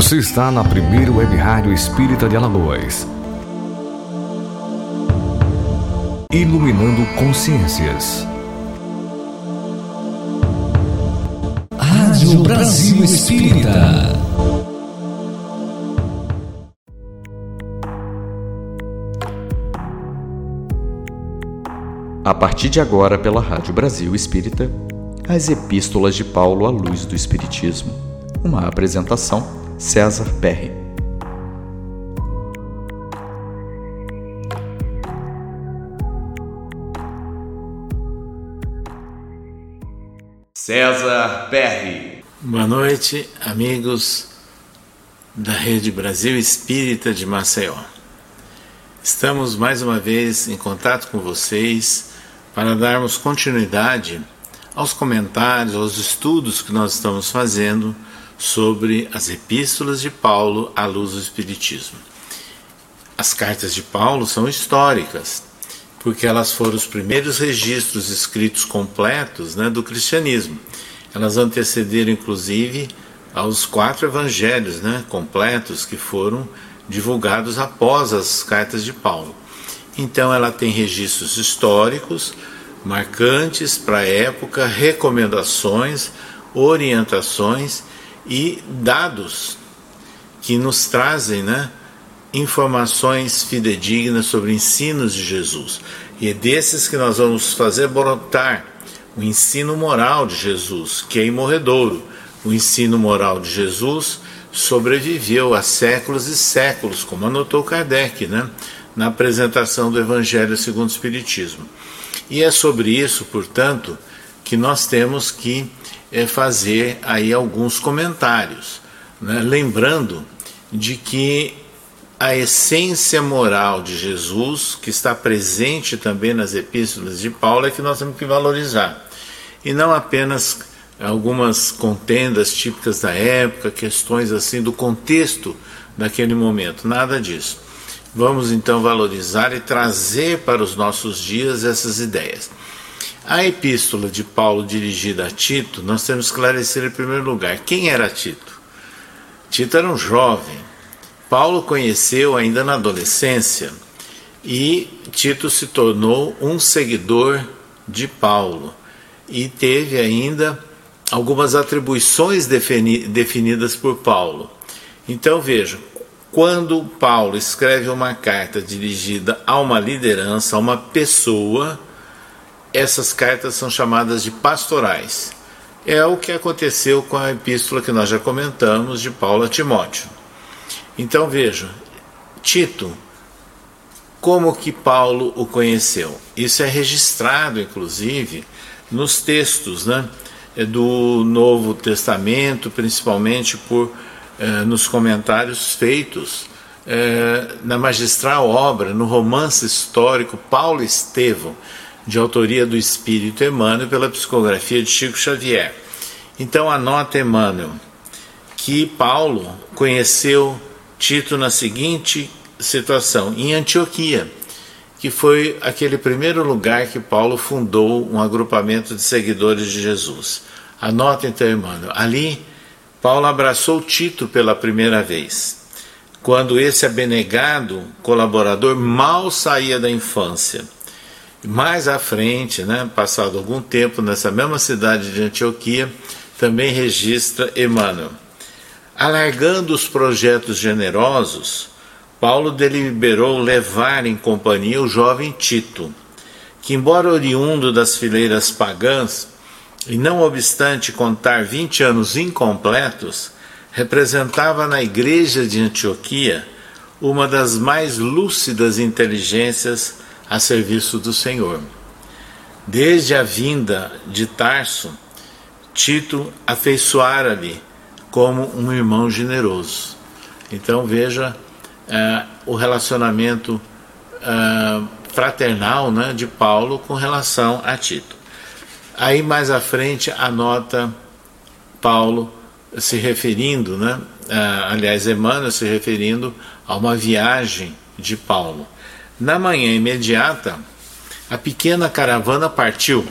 Você está na primeira web rádio espírita de Alagoas. Iluminando consciências. Rádio Brasil Espírita. A partir de agora, pela Rádio Brasil Espírita, as Epístolas de Paulo à Luz do Espiritismo. Uma apresentação César Perry. César Perry. Boa noite, amigos da Rede Brasil Espírita de Maceió. Estamos mais uma vez em contato com vocês para darmos continuidade aos comentários, aos estudos que nós estamos fazendo sobre as epístolas de Paulo à luz do Espiritismo. As cartas de Paulo são históricas, porque elas foram os primeiros registros escritos completos né, do cristianismo. Elas antecederam, inclusive, aos quatro evangelhos né, completos que foram divulgados após as cartas de Paulo. Então, ela tem registros históricos marcantes para a época, recomendações, orientações e dados que nos trazem né, informações fidedignas sobre ensinos de Jesus. E é desses que nós vamos fazer brotar o ensino moral de Jesus, que é imorredouro. O ensino moral de Jesus sobreviveu a séculos e séculos, como anotou Kardec, né, na apresentação do Evangelho segundo o Espiritismo. E é sobre isso, portanto, que nós temos que fazer aí alguns comentários, né? lembrando de que a essência moral de Jesus, que está presente também nas epístolas de Paulo, é que nós temos que valorizar. E não apenas algumas contendas típicas da época, questões assim do contexto daquele momento, nada disso. Vamos então valorizar e trazer para os nossos dias essas ideias. A epístola de Paulo dirigida a Tito, nós temos que esclarecer em primeiro lugar quem era Tito. Tito era um jovem. Paulo conheceu ainda na adolescência e Tito se tornou um seguidor de Paulo e teve ainda algumas atribuições defini definidas por Paulo. Então veja, quando Paulo escreve uma carta dirigida a uma liderança, a uma pessoa, essas cartas são chamadas de pastorais. É o que aconteceu com a epístola que nós já comentamos de Paulo a Timóteo. Então vejam, Tito, como que Paulo o conheceu? Isso é registrado, inclusive, nos textos né, do Novo Testamento, principalmente por eh, nos comentários feitos eh, na magistral obra, no romance histórico Paulo Estevão de autoria do Espírito Emmanuel, pela psicografia de Chico Xavier. Então anota Emmanuel que Paulo conheceu Tito na seguinte situação, em Antioquia, que foi aquele primeiro lugar que Paulo fundou um agrupamento de seguidores de Jesus. Anota então, Emmanuel, ali Paulo abraçou Tito pela primeira vez, quando esse abnegado colaborador mal saía da infância mais à frente, né, passado algum tempo, nessa mesma cidade de Antioquia, também registra Emmanuel. Alargando os projetos generosos, Paulo deliberou levar em companhia o jovem Tito, que, embora oriundo das fileiras pagãs, e não obstante contar 20 anos incompletos, representava na igreja de Antioquia uma das mais lúcidas inteligências a serviço do Senhor. Desde a vinda de Tarso, Tito afeiçoara-lhe como um irmão generoso. Então veja uh, o relacionamento uh, fraternal né, de Paulo com relação a Tito. Aí mais à frente anota Paulo se referindo, né, uh, aliás, Emmanuel se referindo a uma viagem de Paulo. Na manhã imediata, a pequena caravana partiu.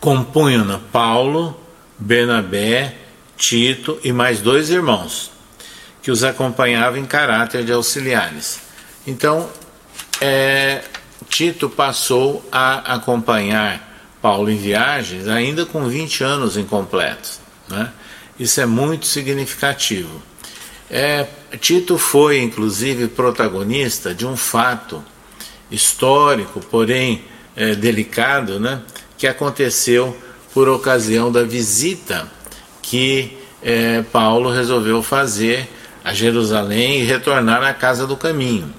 Compunham-na Paulo, Bernabé, Tito e mais dois irmãos, que os acompanhavam em caráter de auxiliares. Então, é, Tito passou a acompanhar Paulo em viagens ainda com 20 anos incompletos. Né? Isso é muito significativo. É, Tito foi, inclusive, protagonista de um fato histórico, porém é, delicado, né, que aconteceu por ocasião da visita que é, Paulo resolveu fazer a Jerusalém e retornar à casa do caminho.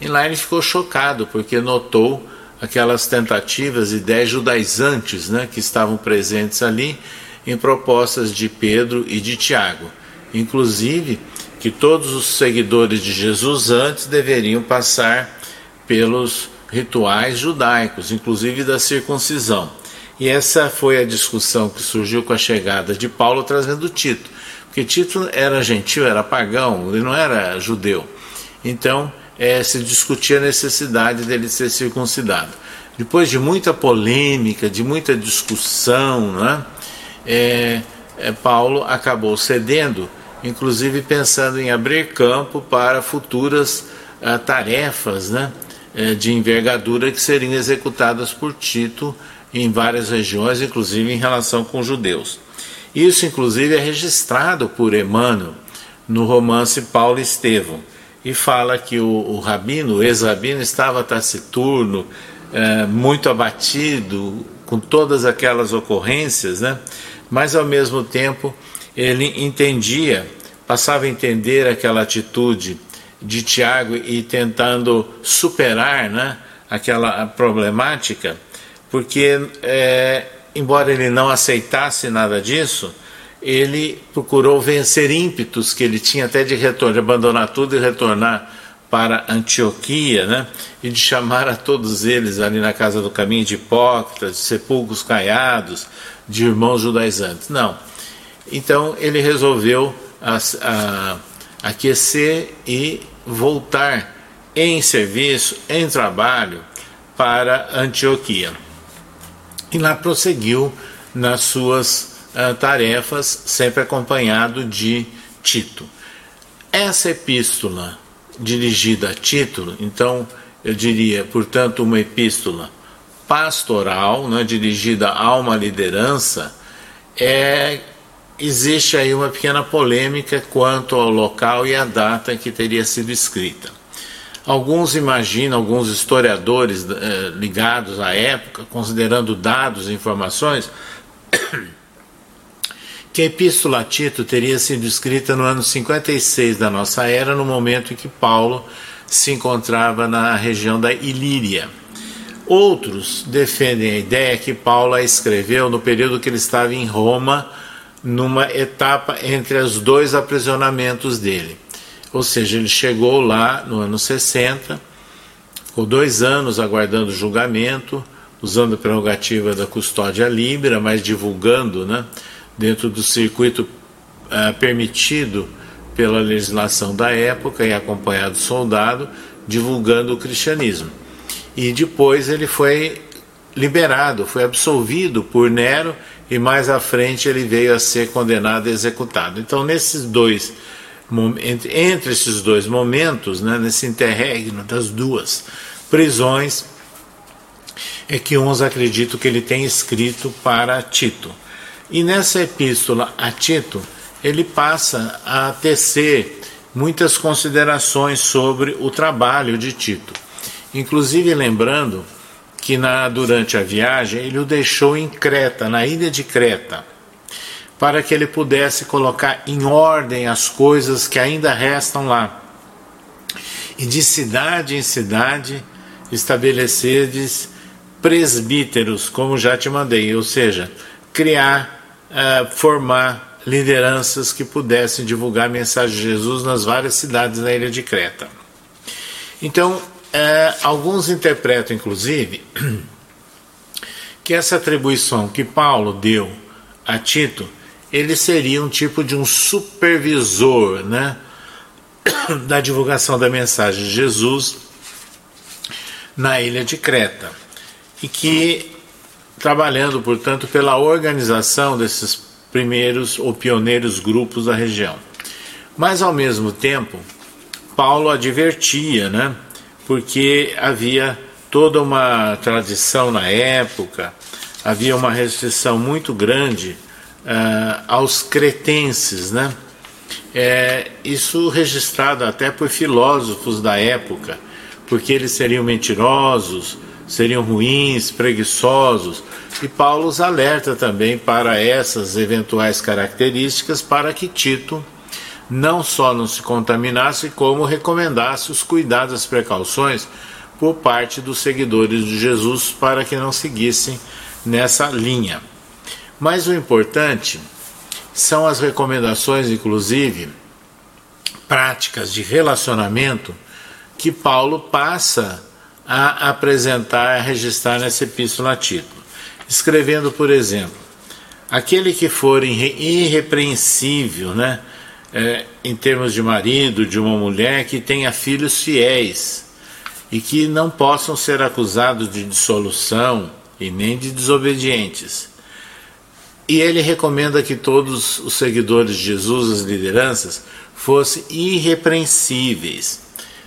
E lá ele ficou chocado porque notou aquelas tentativas, ideias judaizantes né, que estavam presentes ali em propostas de Pedro e de Tiago. Inclusive, que todos os seguidores de Jesus antes deveriam passar pelos rituais judaicos, inclusive da circuncisão. E essa foi a discussão que surgiu com a chegada de Paulo trazendo Tito, porque Tito era gentil, era pagão, ele não era judeu. Então, é, se discutia a necessidade dele ser circuncidado. Depois de muita polêmica, de muita discussão, né, é, é, Paulo acabou cedendo, inclusive pensando em abrir campo para futuras uh, tarefas né, uh, de envergadura que seriam executadas por Tito em várias regiões, inclusive em relação com os judeus. Isso, inclusive, é registrado por Emmanuel no romance Paulo Estevão, e fala que o, o rabino, o ex-rabino, estava taciturno, uh, muito abatido com todas aquelas ocorrências, né? mas ao mesmo tempo ele entendia, passava a entender aquela atitude de Tiago e tentando superar né, aquela problemática, porque, é, embora ele não aceitasse nada disso, ele procurou vencer ímpetos que ele tinha até de retorno, de abandonar tudo e retornar para Antioquia, né? e de chamar a todos eles ali na casa do caminho de hipócritas, de sepulcros caiados, de irmãos judaizantes. Não. Então ele resolveu a, aquecer e voltar em serviço, em trabalho para Antioquia. E lá prosseguiu nas suas uh, tarefas, sempre acompanhado de Tito. Essa epístola dirigida a título, então eu diria, portanto, uma epístola pastoral, né, dirigida a uma liderança, é, existe aí uma pequena polêmica quanto ao local e à data que teria sido escrita. Alguns imaginam, alguns historiadores eh, ligados à época, considerando dados e informações, que a Epístola a Tito teria sido escrita no ano 56 da nossa era, no momento em que Paulo se encontrava na região da Ilíria. Outros defendem a ideia que Paulo a escreveu no período que ele estava em Roma, numa etapa entre os dois aprisionamentos dele. Ou seja, ele chegou lá no ano 60, ficou dois anos aguardando julgamento, usando a prerrogativa da custódia libera, mas divulgando, né? dentro do circuito uh, permitido pela legislação da época e acompanhado soldado, divulgando o cristianismo. E depois ele foi liberado, foi absolvido por Nero e mais à frente ele veio a ser condenado e executado. Então, nesses dois entre, esses dois momentos, né, nesse interregno das duas prisões, é que uns acreditam que ele tem escrito para Tito. E nessa epístola a Tito, ele passa a tecer muitas considerações sobre o trabalho de Tito. Inclusive lembrando que na, durante a viagem ele o deixou em Creta, na ilha de Creta, para que ele pudesse colocar em ordem as coisas que ainda restam lá. E de cidade em cidade estabeleceres presbíteros, como já te mandei, ou seja, criar uh, formar lideranças que pudessem divulgar a mensagem de Jesus nas várias cidades da ilha de Creta. Então, uh, alguns interpretam, inclusive, que essa atribuição que Paulo deu a Tito, ele seria um tipo de um supervisor, né, da divulgação da mensagem de Jesus na ilha de Creta. E que trabalhando, portanto, pela organização desses primeiros ou pioneiros grupos da região. Mas ao mesmo tempo, Paulo advertia, né? Porque havia toda uma tradição na época, havia uma restrição muito grande uh, aos cretenses, né? É, isso registrado até por filósofos da época, porque eles seriam mentirosos, seriam ruins, preguiçosos. E Paulo os alerta também para essas eventuais características para que Tito não só não se contaminasse, como recomendasse os cuidados, as precauções por parte dos seguidores de Jesus para que não seguissem nessa linha. Mas o importante são as recomendações, inclusive, práticas de relacionamento que Paulo passa a apresentar, a registrar nessa epístola a Tito. Escrevendo, por exemplo, aquele que for irrepreensível, né, é, em termos de marido, de uma mulher que tenha filhos fiéis e que não possam ser acusados de dissolução e nem de desobedientes. E ele recomenda que todos os seguidores de Jesus, as lideranças, fossem irrepreensíveis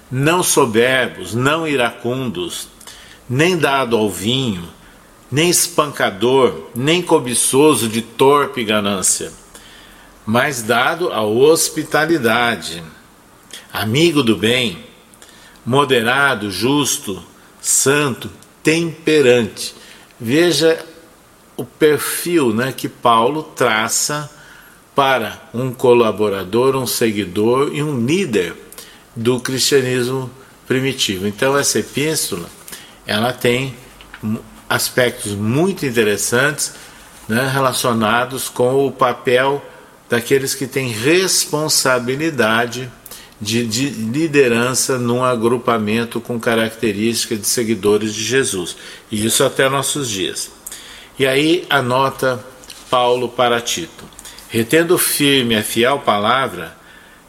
não soberbos, não iracundos, nem dado ao vinho, nem espancador, nem cobiçoso de torpe ganância, mas dado à hospitalidade, amigo do bem, moderado, justo, santo, temperante. Veja o perfil né, que Paulo traça para um colaborador, um seguidor e um líder do cristianismo primitivo. Então essa epístola ela tem aspectos muito interessantes né, relacionados com o papel daqueles que têm responsabilidade de, de, liderança num agrupamento com características de seguidores de Jesus. E isso até nossos dias. E aí anota Paulo para Tito: retendo firme a fiel palavra,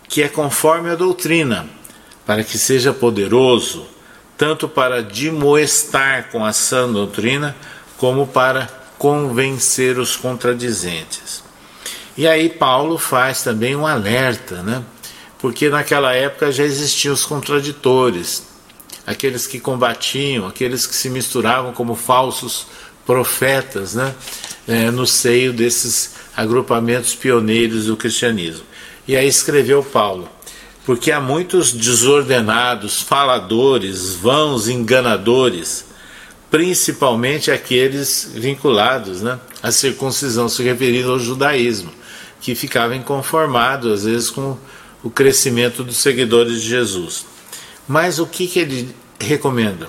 que é conforme a doutrina para que seja poderoso, tanto para demoestar com a sã doutrina, como para convencer os contradizentes. E aí Paulo faz também um alerta, né? Porque naquela época já existiam os contraditores, aqueles que combatiam, aqueles que se misturavam como falsos profetas, né? É, no seio desses agrupamentos pioneiros do cristianismo. E aí escreveu Paulo: porque há muitos desordenados, faladores, vãos, enganadores, principalmente aqueles vinculados né, à circuncisão, se referindo ao judaísmo, que ficavam inconformados às vezes com o crescimento dos seguidores de Jesus. Mas o que, que ele recomenda?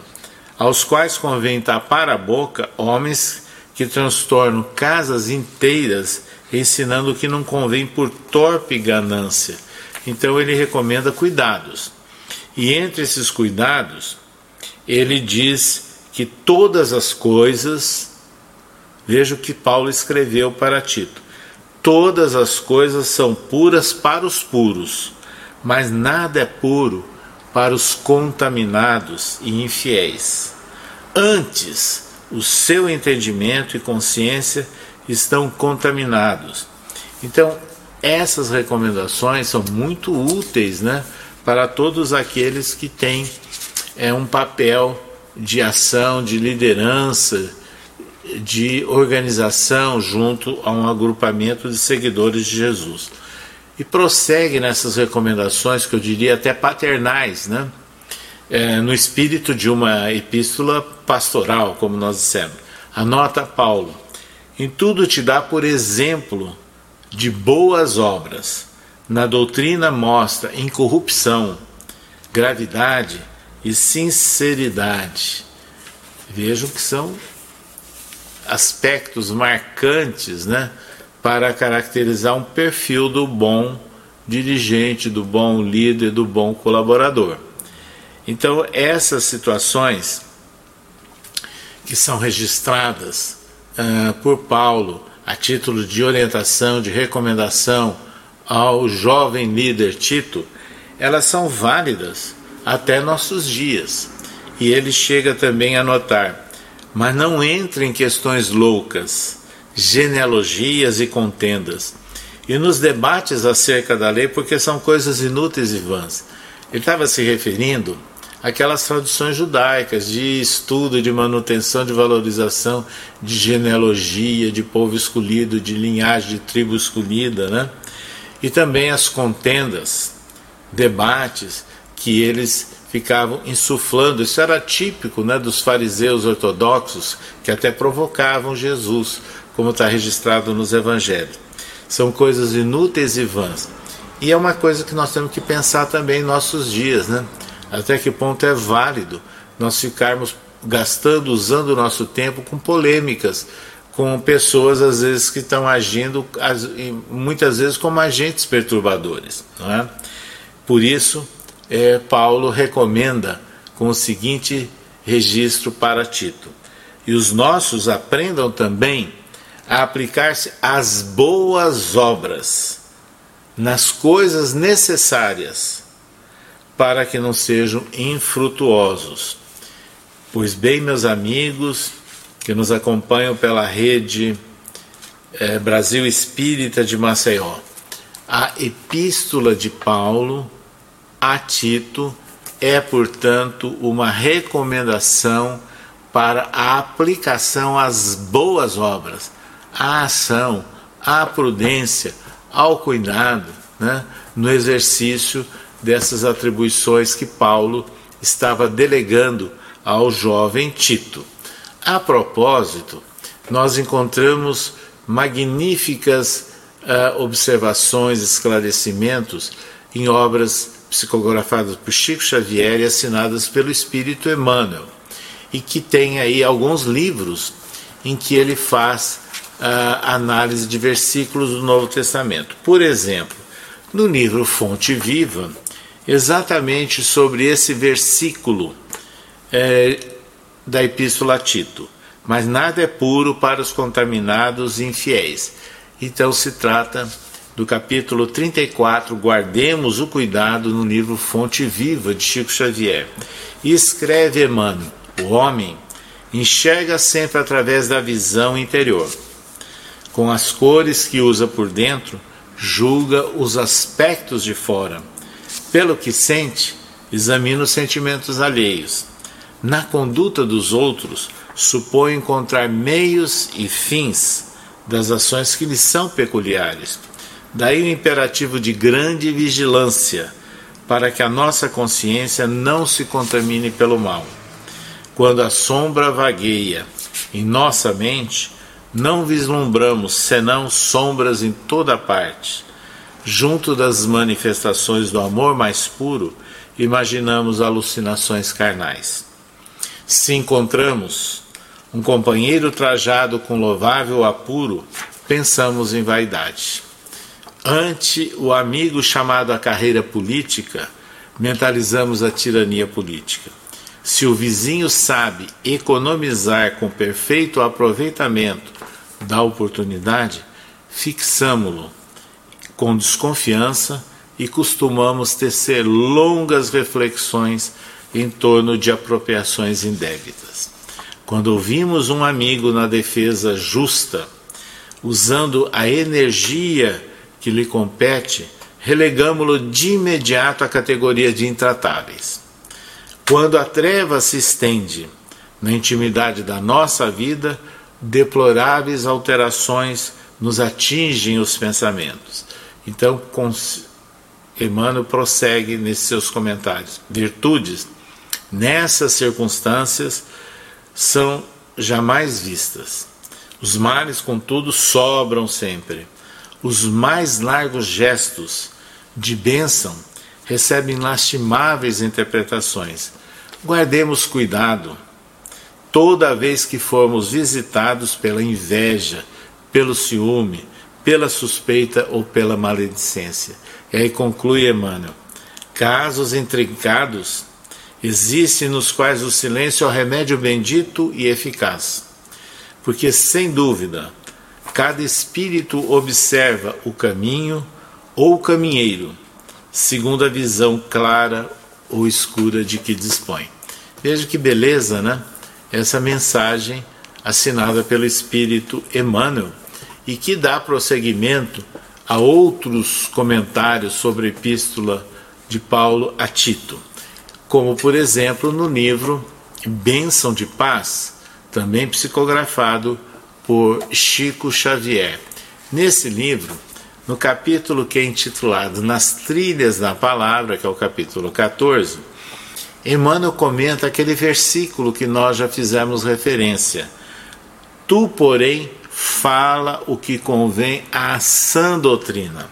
Aos quais convém tapar a boca homens que transtornam casas inteiras, ensinando o que não convém por torpe ganância então ele recomenda cuidados. E entre esses cuidados, ele diz que todas as coisas, veja o que Paulo escreveu para Tito: todas as coisas são puras para os puros, mas nada é puro para os contaminados e infiéis. Antes, o seu entendimento e consciência estão contaminados. Então, essas recomendações são muito úteis né, para todos aqueles que têm é, um papel de ação, de liderança, de organização junto a um agrupamento de seguidores de Jesus. E prossegue nessas recomendações, que eu diria até paternais, né? É, no espírito de uma epístola pastoral, como nós dissemos. Anota Paulo: em tudo te dá por exemplo de boas obras. Na doutrina mostra incorrupção, gravidade e sinceridade. Vejam que são aspectos marcantes né, para caracterizar um perfil do bom dirigente, do bom líder, do bom colaborador. Então, essas situações que são registradas uh, por Paulo a título de orientação, de recomendação ao jovem líder Tito, elas são válidas até nossos dias. E ele chega também a notar: mas não entre em questões loucas, genealogias e contendas, e nos debates acerca da lei, porque são coisas inúteis e vãs. Ele estava se referindo àquelas traduções judaicas de estudo, de manutenção, de valorização, de genealogia, de povo escolhido, de linhagem, de tribo escolhida, né? E também as contendas, debates que eles ficavam insuflando. Isso era típico né, dos fariseus ortodoxos que até provocavam Jesus, como está registrado nos evangelhos. São coisas inúteis e vãs. E é uma coisa que nós temos que pensar também em nossos dias, né? Até que ponto é válido nós ficarmos gastando, usando o nosso tempo com polêmicas, com pessoas às vezes que estão agindo, muitas vezes como agentes perturbadores, não é? Por isso, é, Paulo recomenda com o seguinte registro para Tito: e os nossos aprendam também a aplicar-se às boas obras, nas coisas necessárias, para que não sejam infrutuosos. Pois bem, meus amigos que nos acompanham pela rede é, Brasil Espírita de Maceió, a Epístola de Paulo a Tito é, portanto, uma recomendação para a aplicação às boas obras, à ação, à prudência, ao cuidado, né, no exercício dessas atribuições que Paulo estava delegando ao jovem Tito. A propósito, nós encontramos magníficas uh, observações, esclarecimentos em obras psicografadas por Chico Xavier e assinadas pelo Espírito Emmanuel, e que tem aí alguns livros em que ele faz uh, análise de versículos do Novo Testamento. Por exemplo, no livro Fonte Viva, exatamente sobre esse versículo é, da Epístola a Tito. Mas nada é puro para os contaminados e infiéis. Então se trata do capítulo 34, Guardemos o Cuidado, no livro Fonte Viva de Chico Xavier. E escreve Emmanuel: o homem enxerga sempre através da visão interior. Com as cores que usa por dentro, julga os aspectos de fora. Pelo que sente, examina os sentimentos alheios. Na conduta dos outros, supõe encontrar meios e fins das ações que lhe são peculiares Daí o imperativo de grande vigilância, para que a nossa consciência não se contamine pelo mal. Quando a sombra vagueia em nossa mente, não vislumbramos senão sombras em toda parte. Junto das manifestações do amor mais puro, imaginamos alucinações carnais. Se encontramos um companheiro trajado com louvável apuro, pensamos em vaidade. Ante o amigo chamado à carreira política, mentalizamos a tirania política. Se o vizinho sabe economizar com perfeito aproveitamento da oportunidade, fixamo-lo com desconfiança e costumamos tecer longas reflexões em torno de apropriações indébitas. Quando ouvimos um amigo na defesa justa, usando a energia que lhe compete, relegamo-lo de imediato à categoria de intratáveis. Quando a treva se estende na intimidade da nossa vida, deploráveis alterações nos atingem os pensamentos. Então, Emmanuel prossegue nesses seus comentários. Virtudes, nessas circunstâncias, são jamais vistas. Os males, contudo, sobram sempre os mais largos gestos de bênção recebem lastimáveis interpretações. Guardemos cuidado toda vez que formos visitados pela inveja, pelo ciúme, pela suspeita ou pela maledicência. E aí conclui Emmanuel: casos intrincados existem nos quais o silêncio é o remédio bendito e eficaz. Porque, sem dúvida, Cada espírito observa o caminho ou o caminheiro, segundo a visão clara ou escura de que dispõe. Veja que beleza, né? Essa mensagem assinada pelo Espírito Emmanuel, e que dá prosseguimento a outros comentários sobre a epístola de Paulo a Tito, como por exemplo no livro Bênção de Paz, também psicografado por Chico Xavier. Nesse livro, no capítulo que é intitulado Nas Trilhas da Palavra, que é o capítulo 14, Emmanuel comenta aquele versículo que nós já fizemos referência. Tu, porém, fala o que convém à sã doutrina.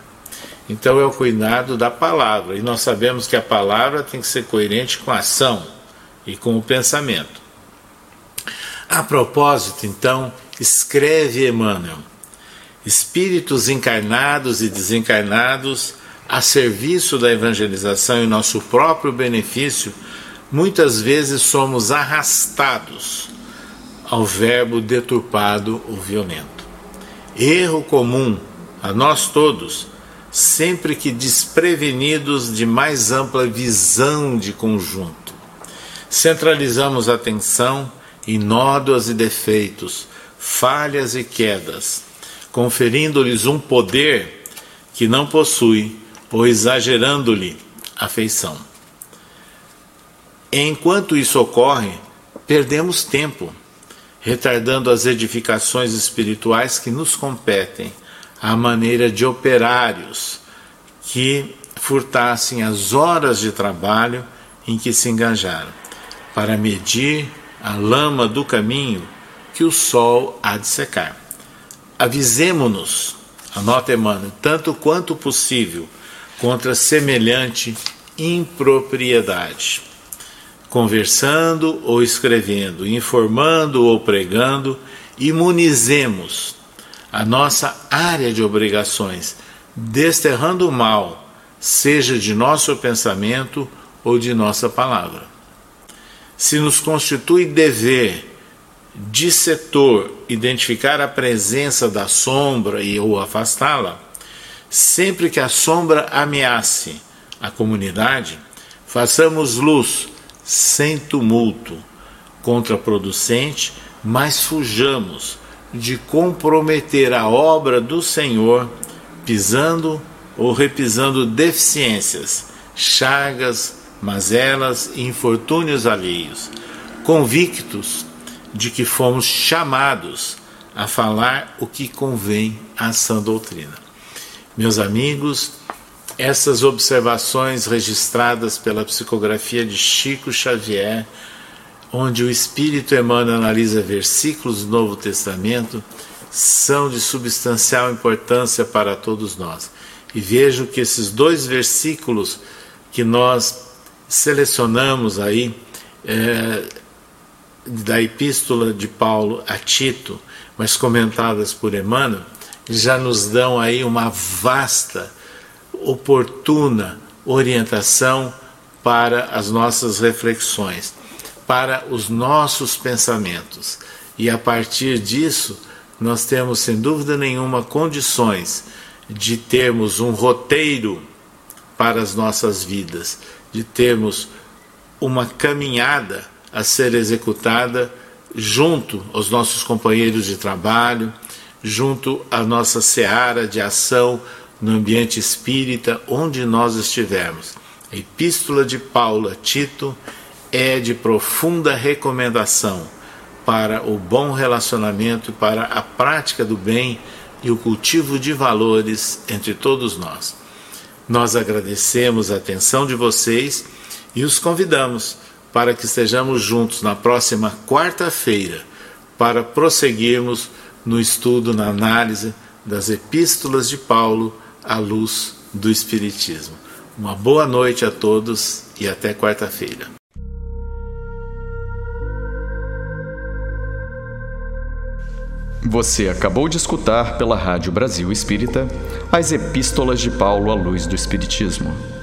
Então é o cuidado da palavra, e nós sabemos que a palavra tem que ser coerente com a ação e com o pensamento. A propósito, então, escreve Emmanuel: espíritos encarnados e desencarnados a serviço da evangelização e nosso próprio benefício, muitas vezes somos arrastados ao verbo deturpado ou violento. Erro comum a nós todos, sempre que desprevenidos de mais ampla visão de conjunto. Centralizamos a atenção em nódoas e defeitos, falhas e quedas, conferindo-lhes um poder que não possui ou exagerando-lhe afeição. Enquanto isso ocorre, perdemos tempo, retardando as edificações espirituais que nos competem, à maneira de operários que furtassem as horas de trabalho em que se engajaram, para medir a lama do caminho que o sol há de secar. Avisemo-nos, anota Emmanuel, tanto quanto possível, contra semelhante impropriedade. Conversando ou escrevendo, informando ou pregando, imunizemos a nossa área de obrigações, desterrando o mal, seja de nosso pensamento ou de nossa palavra. Se nos constitui dever de setor identificar a presença da sombra e ou afastá-la, sempre que a sombra ameace a comunidade, façamos luz sem tumulto, contraproducente, mas fujamos de comprometer a obra do Senhor pisando ou repisando deficiências, chagas, mazelas e infortúnios alheios, convictos de que fomos chamados a falar o que convém à sã doutrina. Meus amigos, essas observações registradas pela psicografia de Chico Xavier, onde o Espírito Emmanuel analisa versículos do Novo Testamento, são de substancial importância para todos nós. E vejo que esses dois versículos que nós selecionamos aí, é, da epístola de Paulo a Tito, mas comentadas por Emmanuel, já nos dão aí uma vasta, oportuna orientação para as nossas reflexões, para os nossos pensamentos. E a partir disso, nós temos sem dúvida nenhuma condições de termos um roteiro para as nossas vidas, de termos uma caminhada a ser executada junto aos nossos companheiros de trabalho, junto à nossa seara de ação no ambiente espírita, onde nós estivermos. A Epístola de Paulo a Tito é de profunda recomendação para o bom relacionamento para a prática do bem e o cultivo de valores entre todos nós. Nós agradecemos a atenção de vocês e os convidamos para que estejamos juntos na próxima quarta-feira para prosseguirmos no estudo, na análise das epístolas de Paulo à luz do Espiritismo. Uma boa noite a todos e até quarta-feira. Você acabou de escutar pela Rádio Brasil Espírita as Epístolas de Paulo à Luz do Espiritismo.